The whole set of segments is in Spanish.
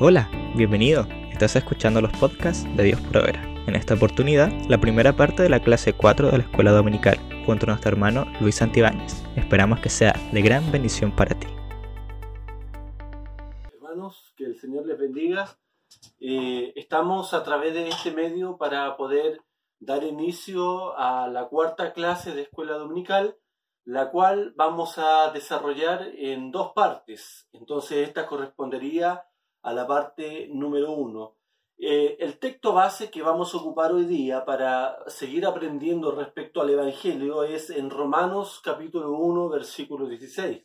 Hola, bienvenido. Estás escuchando los podcasts de Dios Proveerá. En esta oportunidad, la primera parte de la clase 4 de la Escuela Dominical, junto a nuestro hermano Luis Santibáñez. Esperamos que sea de gran bendición para ti. Hermanos, que el Señor les bendiga. Eh, estamos a través de este medio para poder dar inicio a la cuarta clase de Escuela Dominical, la cual vamos a desarrollar en dos partes. Entonces, esta correspondería a la parte número uno. Eh, el texto base que vamos a ocupar hoy día para seguir aprendiendo respecto al Evangelio es en Romanos capítulo 1, versículo 16.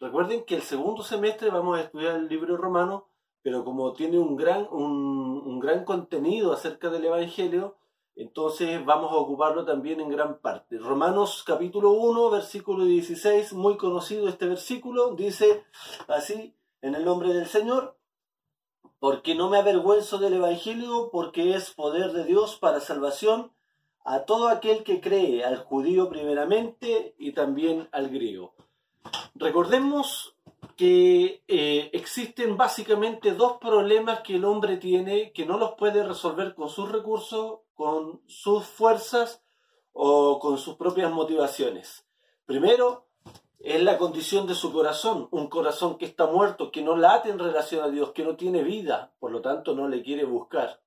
Recuerden que el segundo semestre vamos a estudiar el libro romano, pero como tiene un gran, un gran contenido acerca del Evangelio, entonces vamos a ocuparlo también en gran parte. Romanos capítulo 1, versículo 16, muy conocido este versículo, dice así, en el nombre del Señor, porque no me avergüenzo del Evangelio, porque es poder de Dios para salvación a todo aquel que cree, al judío primeramente y también al griego. Recordemos que eh, existen básicamente dos problemas que el hombre tiene que no los puede resolver con sus recursos, con sus fuerzas o con sus propias motivaciones. Primero, es la condición de su corazón, un corazón que está muerto, que no late en relación a Dios, que no tiene vida, por lo tanto no le quiere buscar.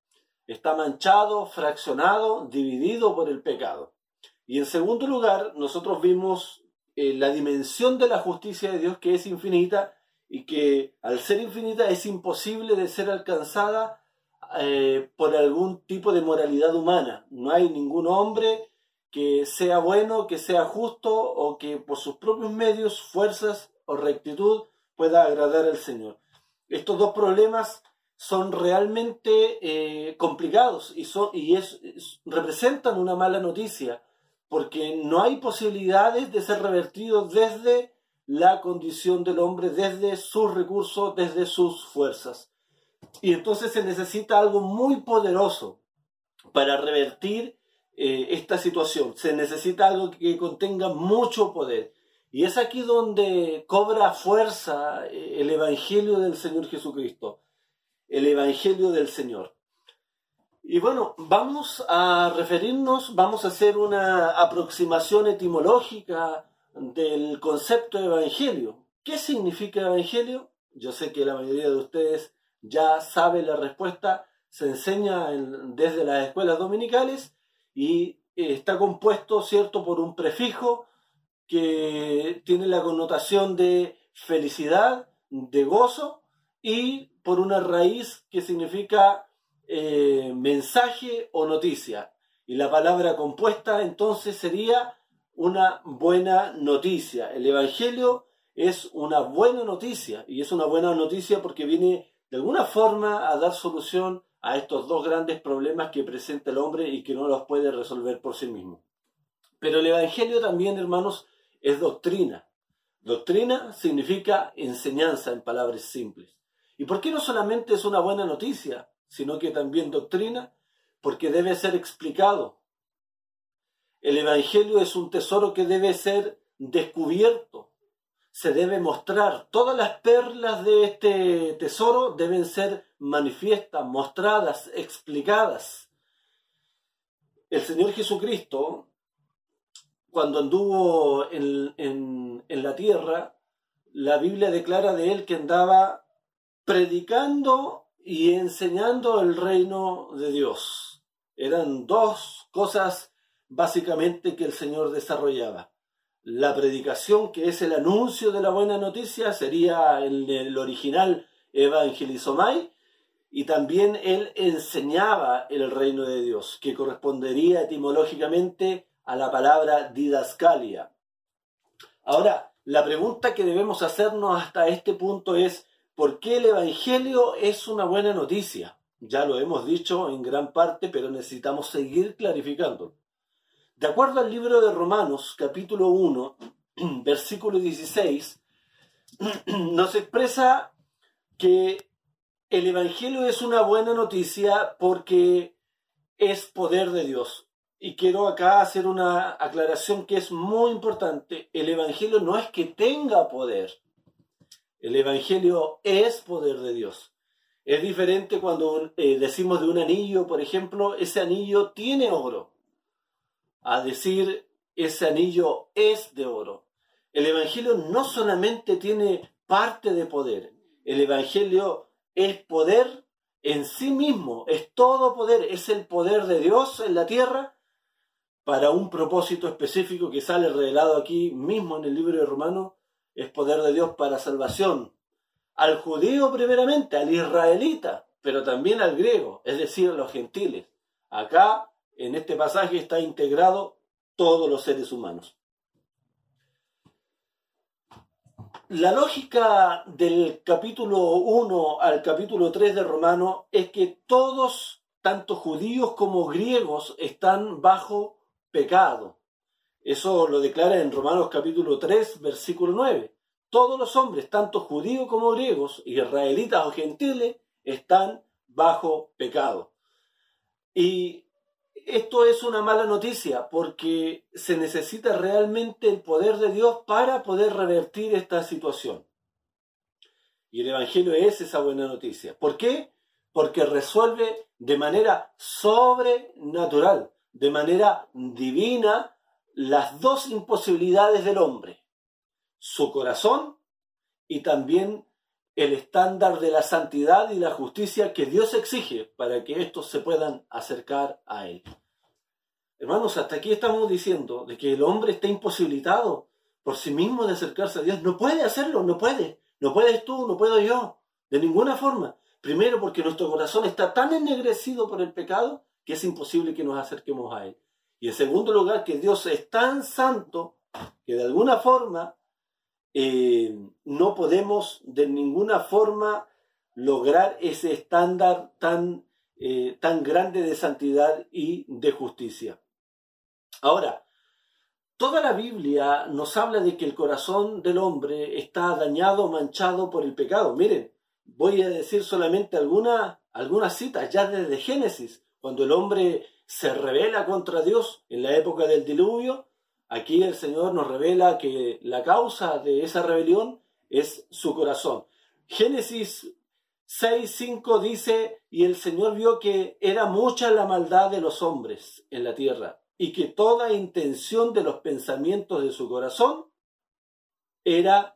Está manchado, fraccionado, dividido por el pecado. Y en segundo lugar, nosotros vimos eh, la dimensión de la justicia de Dios que es infinita y que al ser infinita es imposible de ser alcanzada eh, por algún tipo de moralidad humana. No hay ningún hombre que sea bueno, que sea justo o que por sus propios medios, fuerzas o rectitud pueda agradar al Señor. Estos dos problemas son realmente eh, complicados y, son, y es, representan una mala noticia porque no hay posibilidades de ser revertidos desde la condición del hombre, desde sus recursos, desde sus fuerzas. Y entonces se necesita algo muy poderoso para revertir eh, esta situación. Se necesita algo que contenga mucho poder. Y es aquí donde cobra fuerza eh, el Evangelio del Señor Jesucristo. El Evangelio del Señor. Y bueno, vamos a referirnos, vamos a hacer una aproximación etimológica del concepto de Evangelio. ¿Qué significa Evangelio? Yo sé que la mayoría de ustedes ya sabe la respuesta, se enseña desde las escuelas dominicales y eh, está compuesto, ¿cierto?, por un prefijo que tiene la connotación de felicidad, de gozo, y por una raíz que significa eh, mensaje o noticia. Y la palabra compuesta entonces sería una buena noticia. El Evangelio es una buena noticia, y es una buena noticia porque viene de alguna forma a dar solución a estos dos grandes problemas que presenta el hombre y que no los puede resolver por sí mismo. Pero el Evangelio también, hermanos, es doctrina. Doctrina significa enseñanza en palabras simples. ¿Y por qué no solamente es una buena noticia, sino que también doctrina? Porque debe ser explicado. El Evangelio es un tesoro que debe ser descubierto, se debe mostrar. Todas las perlas de este tesoro deben ser manifiestas, mostradas, explicadas. El Señor Jesucristo, cuando anduvo en, en la tierra, la Biblia declara de él que andaba predicando y enseñando el reino de Dios. Eran dos cosas básicamente que el Señor desarrollaba la predicación, que es el anuncio de la buena noticia, sería el, el original evangelizomai, y también él enseñaba el reino de Dios, que correspondería etimológicamente a la palabra didascalia. Ahora, la pregunta que debemos hacernos hasta este punto es, ¿por qué el Evangelio es una buena noticia? Ya lo hemos dicho en gran parte, pero necesitamos seguir clarificando. De acuerdo al libro de Romanos, capítulo 1, versículo 16, nos expresa que el Evangelio es una buena noticia porque es poder de Dios. Y quiero acá hacer una aclaración que es muy importante. El Evangelio no es que tenga poder. El Evangelio es poder de Dios. Es diferente cuando eh, decimos de un anillo, por ejemplo, ese anillo tiene oro, a decir ese anillo es de oro. El Evangelio no solamente tiene parte de poder, el Evangelio es poder en sí mismo, es todo poder, es el poder de Dios en la tierra para un propósito específico que sale revelado aquí mismo en el libro de Romanos, es poder de Dios para salvación. Al judío primeramente, al israelita, pero también al griego, es decir, a los gentiles. Acá, en este pasaje, está integrado todos los seres humanos. La lógica del capítulo 1 al capítulo 3 de Romano es que todos, tanto judíos como griegos, están bajo pecado. Eso lo declara en Romanos capítulo 3, versículo 9. Todos los hombres, tanto judíos como griegos, israelitas o gentiles, están bajo pecado. Y esto es una mala noticia porque se necesita realmente el poder de Dios para poder revertir esta situación. Y el Evangelio es esa buena noticia. ¿Por qué? Porque resuelve de manera sobrenatural, de manera divina, las dos imposibilidades del hombre. Su corazón y también el estándar de la santidad y la justicia que Dios exige para que estos se puedan acercar a Él. Hermanos, hasta aquí estamos diciendo de que el hombre está imposibilitado por sí mismo de acercarse a Dios. No puede hacerlo, no puede. No puedes tú, no puedo yo. De ninguna forma. Primero porque nuestro corazón está tan ennegrecido por el pecado que es imposible que nos acerquemos a Él. Y en segundo lugar, que Dios es tan santo que de alguna forma eh, no podemos de ninguna forma lograr ese estándar tan, eh, tan grande de santidad y de justicia. Ahora, toda la Biblia nos habla de que el corazón del hombre está dañado, manchado por el pecado. Miren, voy a decir solamente algunas citas ya desde Génesis, cuando el hombre se revela contra Dios en la época del diluvio, Aquí el Señor nos revela que la causa de esa rebelión es su corazón. Génesis 6.5 dice, y el Señor vio que era mucha la maldad de los hombres en la tierra, y que toda intención de los pensamientos de su corazón era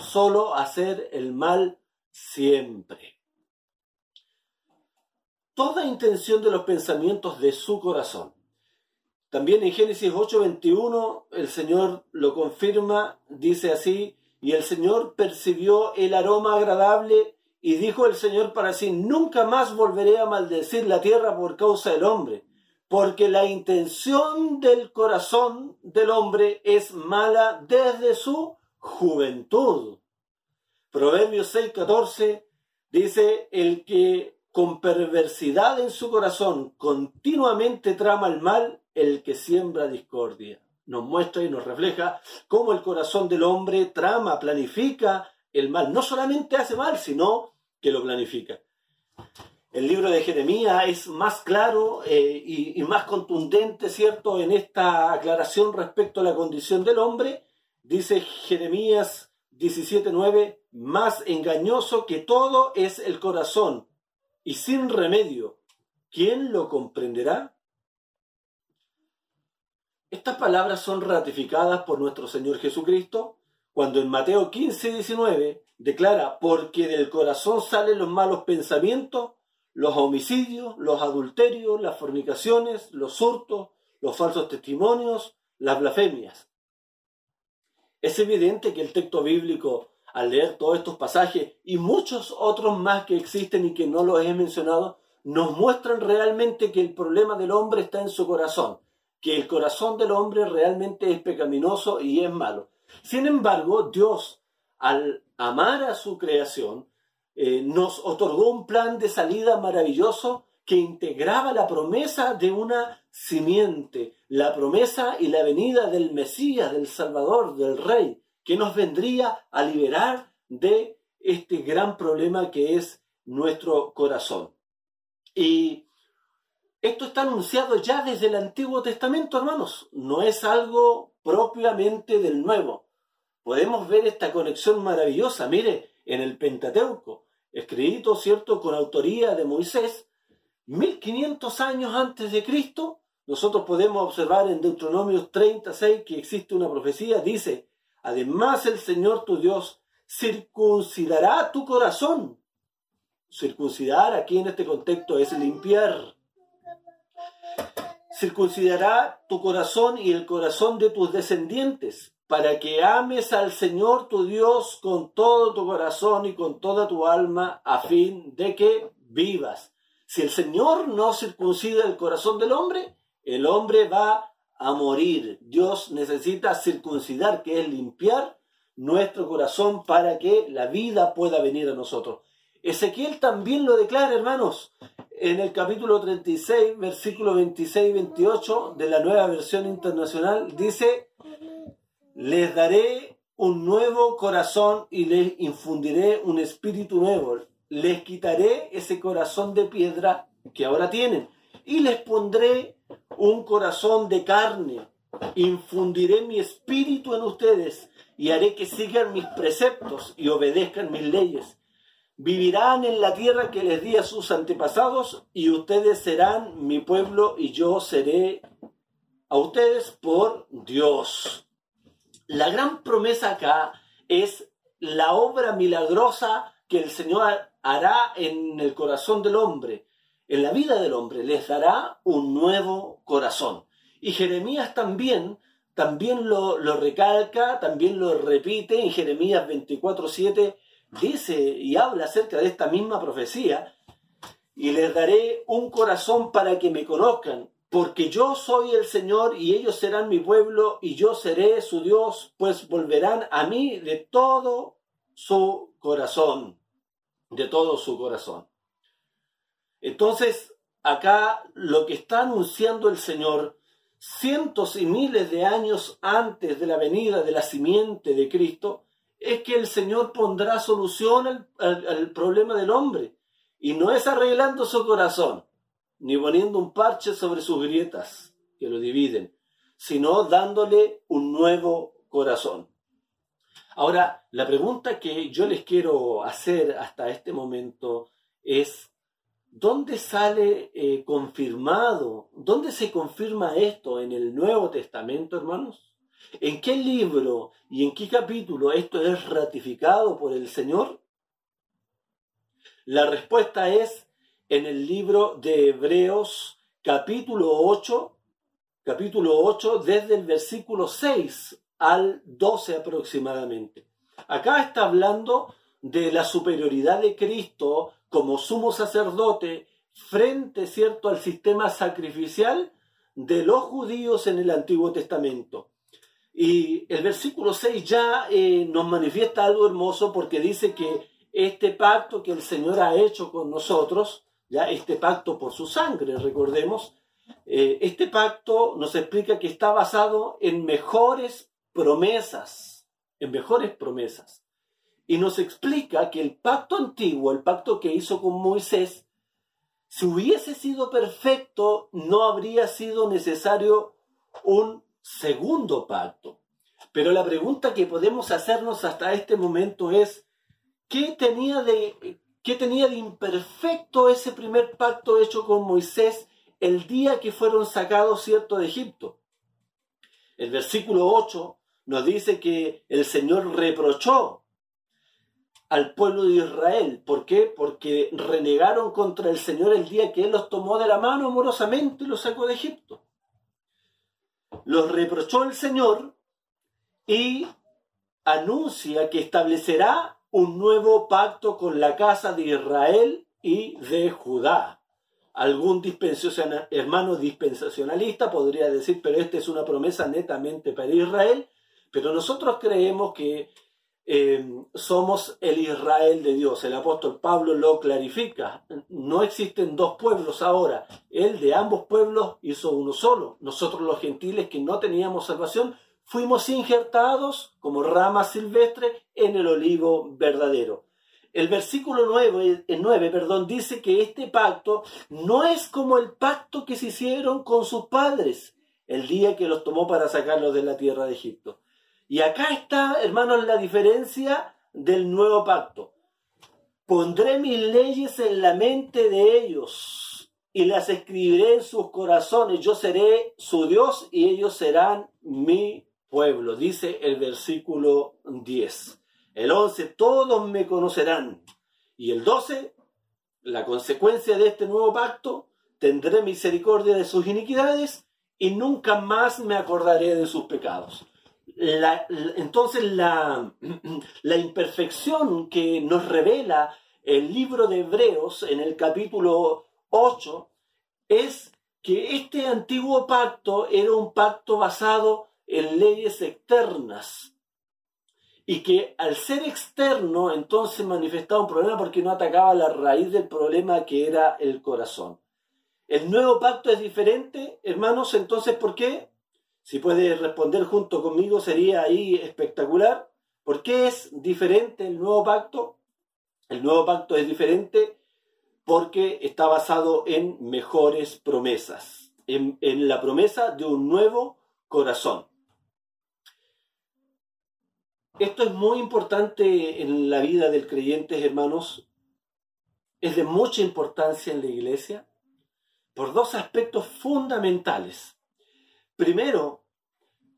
solo hacer el mal siempre. Toda intención de los pensamientos de su corazón. También en Génesis 8:21 el Señor lo confirma, dice así, y el Señor percibió el aroma agradable y dijo el Señor para sí, nunca más volveré a maldecir la tierra por causa del hombre, porque la intención del corazón del hombre es mala desde su juventud. Proverbios 6:14 dice, el que con perversidad en su corazón continuamente trama el mal, el que siembra discordia. Nos muestra y nos refleja cómo el corazón del hombre trama, planifica el mal. No solamente hace mal, sino que lo planifica. El libro de Jeremías es más claro eh, y, y, más contundente, ¿cierto?, en esta aclaración respecto a la condición del hombre. Dice Jeremías 17.9, más engañoso que todo es el corazón y sin remedio. ¿Quién lo comprenderá? Estas palabras son ratificadas por nuestro Señor Jesucristo cuando en Mateo 15, 19 declara, porque del corazón salen los malos pensamientos, los homicidios, los adulterios, las fornicaciones, los hurtos, los falsos testimonios, las blasfemias. Es evidente que el texto bíblico, al leer todos estos pasajes y muchos otros más que existen y que no los he mencionado, nos muestran realmente que el problema del hombre está en su corazón que el corazón del hombre realmente es pecaminoso y es malo. Sin embargo, Dios, al amar a su creación, eh, nos otorgó un plan de salida maravilloso que integraba la promesa de una simiente, la promesa y la venida del Mesías, del Salvador, del Rey, que nos vendría a liberar de este gran problema que es nuestro corazón. Y esto está anunciado ya desde el Antiguo Testamento, hermanos. No es algo propiamente del Nuevo. Podemos ver esta conexión maravillosa, mire, en el Pentateuco. escrito, ¿cierto?, con autoría de Moisés, 1500 años antes de Cristo, nosotros podemos observar en Deuteronomio 36 que existe una profecía, dice, además el Señor tu Dios circuncidará tu corazón. Circuncidar aquí en este contexto es limpiar. Circuncidará tu corazón y el corazón de tus descendientes, para que ames al Señor tu Dios con todo tu corazón y con toda tu alma, a fin de que vivas. Si el Señor no circuncida el corazón del hombre, el hombre va a morir. Dios necesita circuncidar, que es limpiar nuestro corazón para que la vida pueda venir a nosotros. Ezequiel también lo declara, hermanos, en el capítulo 36, versículo 26 y 28 de la nueva versión internacional, dice, les daré un nuevo corazón y les infundiré un espíritu nuevo. Les quitaré ese corazón de piedra que ahora tienen y les pondré un corazón de carne. Infundiré mi espíritu en ustedes y haré que sigan mis preceptos y obedezcan mis leyes. Vivirán en la tierra que les di a sus antepasados y ustedes serán mi pueblo y yo seré a ustedes por Dios. La gran promesa acá es la obra milagrosa que el Señor hará en el corazón del hombre en la vida del hombre les dará un nuevo corazón. Y Jeremías también, también lo, lo recalca, también lo repite en Jeremías 24:7, dice y habla acerca de esta misma profecía, y les daré un corazón para que me conozcan, porque yo soy el Señor y ellos serán mi pueblo y yo seré su Dios, pues volverán a mí de todo su corazón, de todo su corazón. Entonces, acá lo que está anunciando el Señor cientos y miles de años antes de la venida de la simiente de Cristo, es que el Señor pondrá solución al, problema del hombre. Y no es arreglando su corazón, ni poniendo un parche sobre sus grietas que lo dividen, sino dándole un nuevo corazón. Ahora, la pregunta que yo les quiero hacer hasta este momento es, ¿Dónde sale eh, confirmado? ¿Dónde se confirma esto en el Nuevo Testamento, hermanos? ¿En qué libro y en qué capítulo esto es ratificado por el Señor? La respuesta es en el libro de Hebreos capítulo 8, capítulo 8 desde el versículo 6 al 12 aproximadamente. Acá está hablando de la superioridad de Cristo como sumo sacerdote frente, ¿cierto?, al sistema sacrificial de los judíos en el Antiguo Testamento. Y el versículo 6 ya eh, nos manifiesta algo hermoso porque dice que este pacto que el Señor ha hecho con nosotros, ya este pacto por su sangre, recordemos, eh, este pacto nos explica que está basado en mejores promesas, en mejores promesas. Y nos explica que el pacto antiguo, el pacto que hizo con Moisés, si hubiese sido perfecto, no habría sido necesario un segundo pacto. Pero la pregunta que podemos hacernos hasta este momento es, ¿qué tenía de, qué tenía de imperfecto ese primer pacto hecho con Moisés el día que fueron sacados, cierto, de Egipto? El versículo 8 nos dice que el Señor reprochó al pueblo de Israel. ¿Por qué? Porque renegaron contra el Señor el día que Él los tomó de la mano amorosamente y los sacó de Egipto. Los reprochó el Señor y anuncia que establecerá un nuevo pacto con la casa de Israel y de Judá. Algún hermano dispensacionalista podría decir, pero esta es una promesa netamente para Israel, pero nosotros creemos que Em, somos el Israel de Dios. El apóstol Pablo lo clarifica. No existen dos pueblos ahora. Él de ambos pueblos hizo uno solo. Nosotros los gentiles que no teníamos salvación fuimos injertados como ramas silvestres en el olivo verdadero. El versículo 9, el 9 perdón, dice que este pacto no es como el pacto que se hicieron con sus padres el día que los tomó para sacarlos de la tierra de Egipto. Y acá está, hermanos, la diferencia del nuevo pacto. Pondré mis leyes en la mente de ellos y las escribiré en sus corazones. Yo seré su Dios y ellos serán mi pueblo, dice el versículo 10. El 11, todos me conocerán. Y el 12, la consecuencia de este nuevo pacto, tendré misericordia de sus iniquidades y nunca más me acordaré de sus pecados. Entonces la, la imperfección que nos revela el libro de Hebreos en el capítulo 8 es que este antiguo pacto era un pacto basado en leyes externas y que al ser externo entonces manifestaba un problema porque no atacaba la raíz del problema que era el corazón. El nuevo pacto es diferente, hermanos, entonces ¿por qué? Si puede responder junto conmigo sería ahí espectacular. ¿Por qué es diferente el nuevo pacto? El nuevo pacto es diferente porque está basado en mejores promesas, en, la promesa de un nuevo corazón. Esto es muy importante en la vida del creyente, hermanos. Es de mucha importancia en la iglesia por dos aspectos fundamentales. Primero,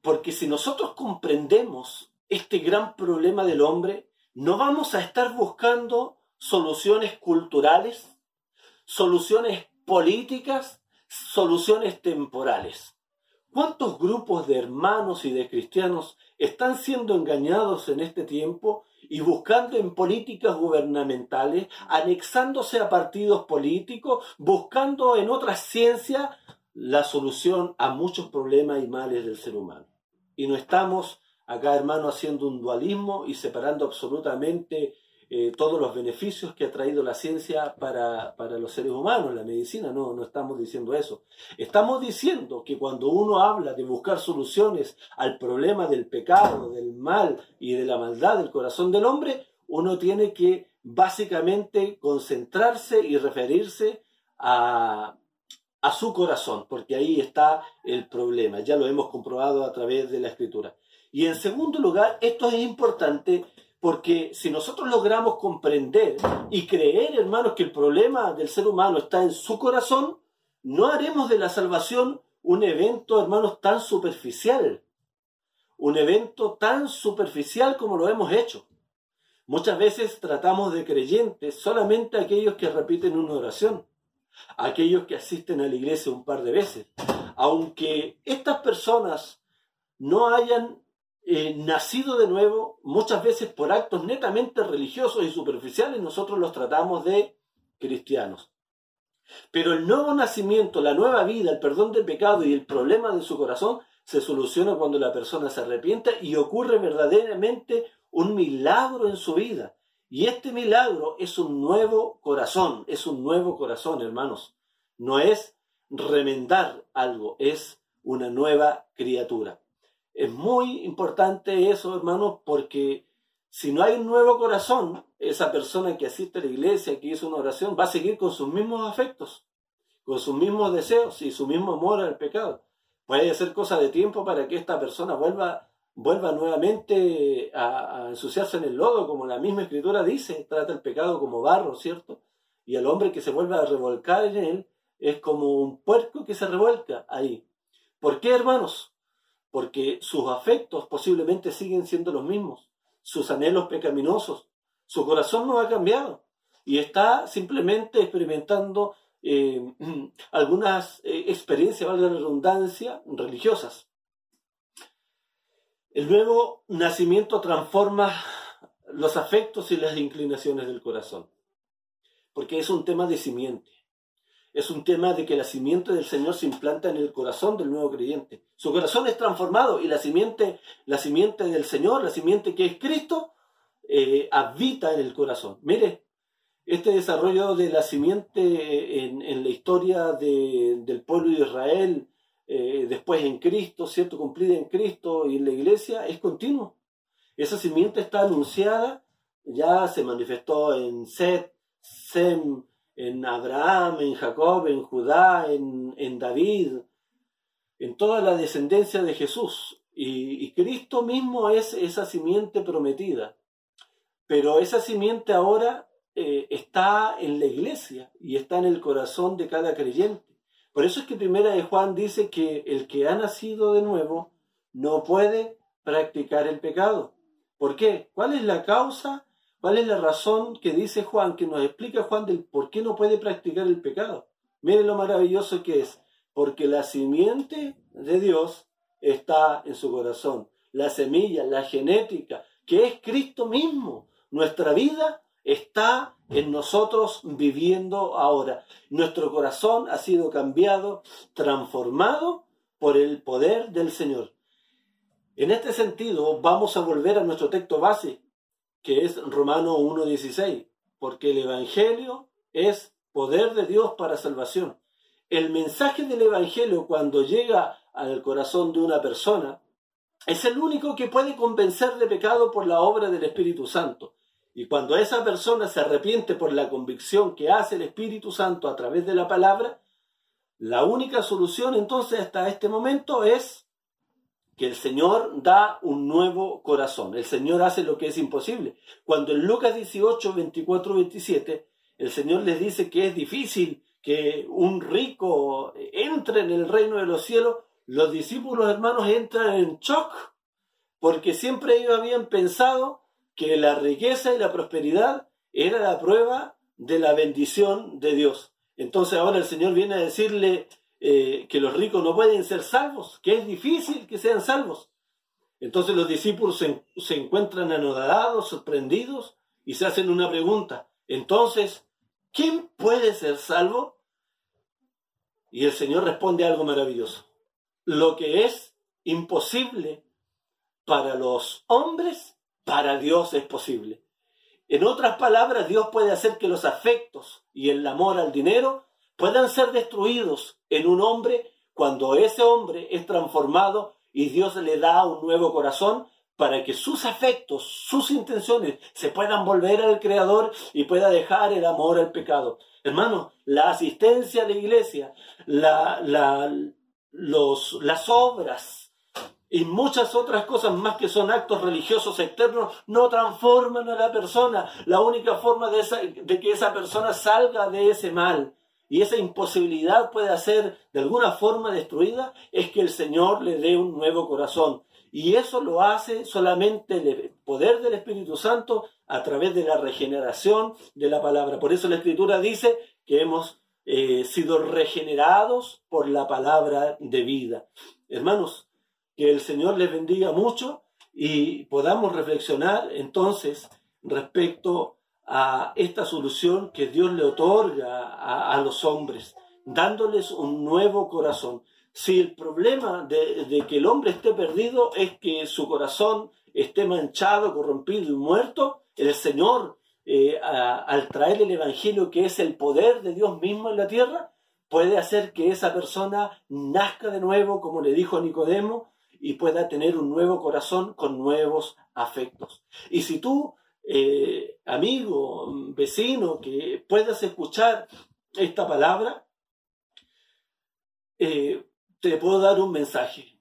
porque si nosotros comprendemos este gran problema del hombre, no vamos a estar buscando soluciones culturales, soluciones políticas, soluciones temporales. ¿Cuántos grupos de hermanos y de cristianos están siendo engañados en este tiempo y buscando en políticas gubernamentales, anexándose a partidos políticos, buscando en otras ciencias la solución a muchos problemas y males del ser humano? Y no estamos acá, hermano, haciendo un dualismo y separando absolutamente eh, todos los beneficios que ha traído la ciencia para, para, los seres humanos, la medicina, no, no estamos diciendo eso. Estamos diciendo que cuando uno habla de buscar soluciones al problema del pecado, del mal y de la maldad del corazón del hombre, uno tiene que básicamente concentrarse y referirse a, a su corazón, porque ahí está el problema, ya lo hemos comprobado a través de la escritura. Y en segundo lugar, esto es importante porque si nosotros logramos comprender y creer, hermanos, que el problema del ser humano está en su corazón, no haremos de la salvación un evento, hermanos, tan superficial. Un evento tan superficial como lo hemos hecho. Muchas veces tratamos de creyentes solamente aquellos que repiten una oración, aquellos que asisten a la iglesia un par de veces. Aunque estas personas no hayan eh, nacido de nuevo, muchas veces por actos netamente religiosos y superficiales, nosotros los tratamos de cristianos. Pero el nuevo nacimiento, la nueva vida, el perdón del pecado y el problema de su corazón se soluciona cuando la persona se arrepiente y ocurre verdaderamente un milagro en su vida. Y este milagro es un nuevo corazón, es un nuevo corazón, hermanos. No es remendar algo, es una nueva criatura. Es muy importante eso, hermanos, porque si no hay un nuevo corazón, esa persona que asiste a la iglesia, que hizo una oración, va a seguir con sus mismos afectos, con sus mismos deseos y su mismo amor al pecado. Puede ser cosa de tiempo para que esta persona vuelva, vuelva nuevamente a, ensuciarse en el lodo, como la misma escritura dice, trata el pecado como barro, ¿cierto? Y el hombre que se vuelva a revolcar en él es como un puerco que se revuelca ahí. ¿Por qué, hermanos? porque sus afectos posiblemente siguen siendo los mismos, sus anhelos pecaminosos, su corazón no ha cambiado y está simplemente experimentando eh, algunas eh, experiencias, valga la redundancia, religiosas. El nuevo nacimiento transforma los afectos y las inclinaciones del corazón, porque es un tema de simiente. Es un tema de que la simiente del Señor se implanta en el corazón del nuevo creyente. Su corazón es transformado y la simiente, la simiente del Señor, la simiente que es Cristo, eh, habita en el corazón. Mire, este desarrollo de la simiente en, la historia del pueblo de Israel, eh, después en Cristo, ¿cierto? Cumplida en Cristo y en la iglesia, es continuo. Esa simiente está anunciada, ya se manifestó en Seth, Sem, en Abraham, en Jacob, en Judá, en, David, en toda la descendencia de Jesús. Y, Cristo mismo es esa simiente prometida. Pero esa simiente ahora eh, está en la iglesia y está en el corazón de cada creyente. Por eso es que primera de Juan dice que el que ha nacido de nuevo no puede practicar el pecado. ¿Por qué? ¿Cuál es la causa? ¿Cuál es la razón que dice Juan, que nos explica Juan del por qué no puede practicar el pecado? Miren lo maravilloso que es, porque la simiente de Dios está en su corazón. La semilla, la genética, que es Cristo mismo. Nuestra vida está en nosotros viviendo ahora. Nuestro corazón ha sido cambiado, transformado por el poder del Señor. En este sentido, vamos a volver a nuestro texto base, que es Romano 1.16, porque el Evangelio es poder de Dios para salvación. El mensaje del Evangelio cuando llega al corazón de una persona es el único que puede convencer de pecado por la obra del Espíritu Santo. Y cuando esa persona se arrepiente por la convicción que hace el Espíritu Santo a través de la palabra, la única solución entonces hasta este momento es que el Señor da un nuevo corazón. El Señor hace lo que es imposible. Cuando en Lucas 18, 24, 27, el Señor les dice que es difícil que un rico entre en el reino de los cielos, los discípulos hermanos entran en shock, porque siempre ellos habían pensado que la riqueza y la prosperidad era la prueba de la bendición de Dios. Entonces ahora el Señor viene a decirle eh, que los ricos no pueden ser salvos, que es difícil que sean salvos. Entonces los discípulos se, se encuentran anodados, sorprendidos y se hacen una pregunta. Entonces, ¿quién puede ser salvo? Y el Señor responde algo maravilloso. Lo que es imposible para los hombres para Dios es posible. En otras palabras, Dios puede hacer que los afectos y el amor al dinero puedan ser destruidos en un hombre cuando ese hombre es transformado y Dios le da un nuevo corazón para que sus afectos, sus intenciones se puedan volver al Creador y pueda dejar el amor al pecado. Hermano, la asistencia a la iglesia, las obras, y muchas otras cosas más que son actos religiosos externos no transforman a la persona. La única forma de, que esa persona salga de ese mal y esa imposibilidad pueda ser de alguna forma destruida es que el Señor le dé un nuevo corazón. Y eso lo hace solamente el poder del Espíritu Santo a través de la regeneración de la palabra. Por eso la Escritura dice que hemos eh, sido regenerados por la palabra de vida. Hermanos, que el Señor les bendiga mucho y podamos reflexionar entonces respecto a esta solución que Dios le otorga a, los hombres, dándoles un nuevo corazón. Si el problema de, que el hombre esté perdido es que su corazón esté manchado, corrompido y muerto, el Señor, eh, al traer el Evangelio que es el poder de Dios mismo en la tierra, puede hacer que esa persona nazca de nuevo, como le dijo Nicodemo, y pueda tener un nuevo corazón con nuevos afectos. Y si tú, eh, amigo, vecino, que puedas escuchar esta palabra, eh, te puedo dar un mensaje.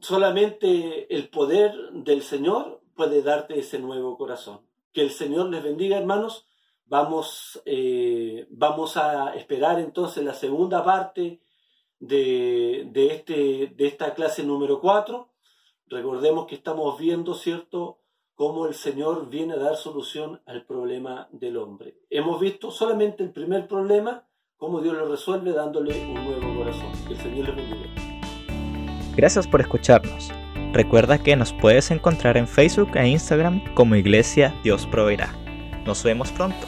Solamente el poder del Señor puede darte ese nuevo corazón. Que el Señor les bendiga, hermanos. Vamos, eh, vamos a esperar entonces la segunda parte de, este, de esta clase número 4. Recordemos que estamos viendo, ¿cierto?, cómo el Señor viene a dar solución al problema del hombre. Hemos visto solamente el primer problema, cómo Dios lo resuelve dándole un nuevo corazón. Que el Señor le bendiga. Gracias por escucharnos. Recuerda que nos puedes encontrar en Facebook e Instagram como Iglesia Dios Proveerá. Nos vemos pronto.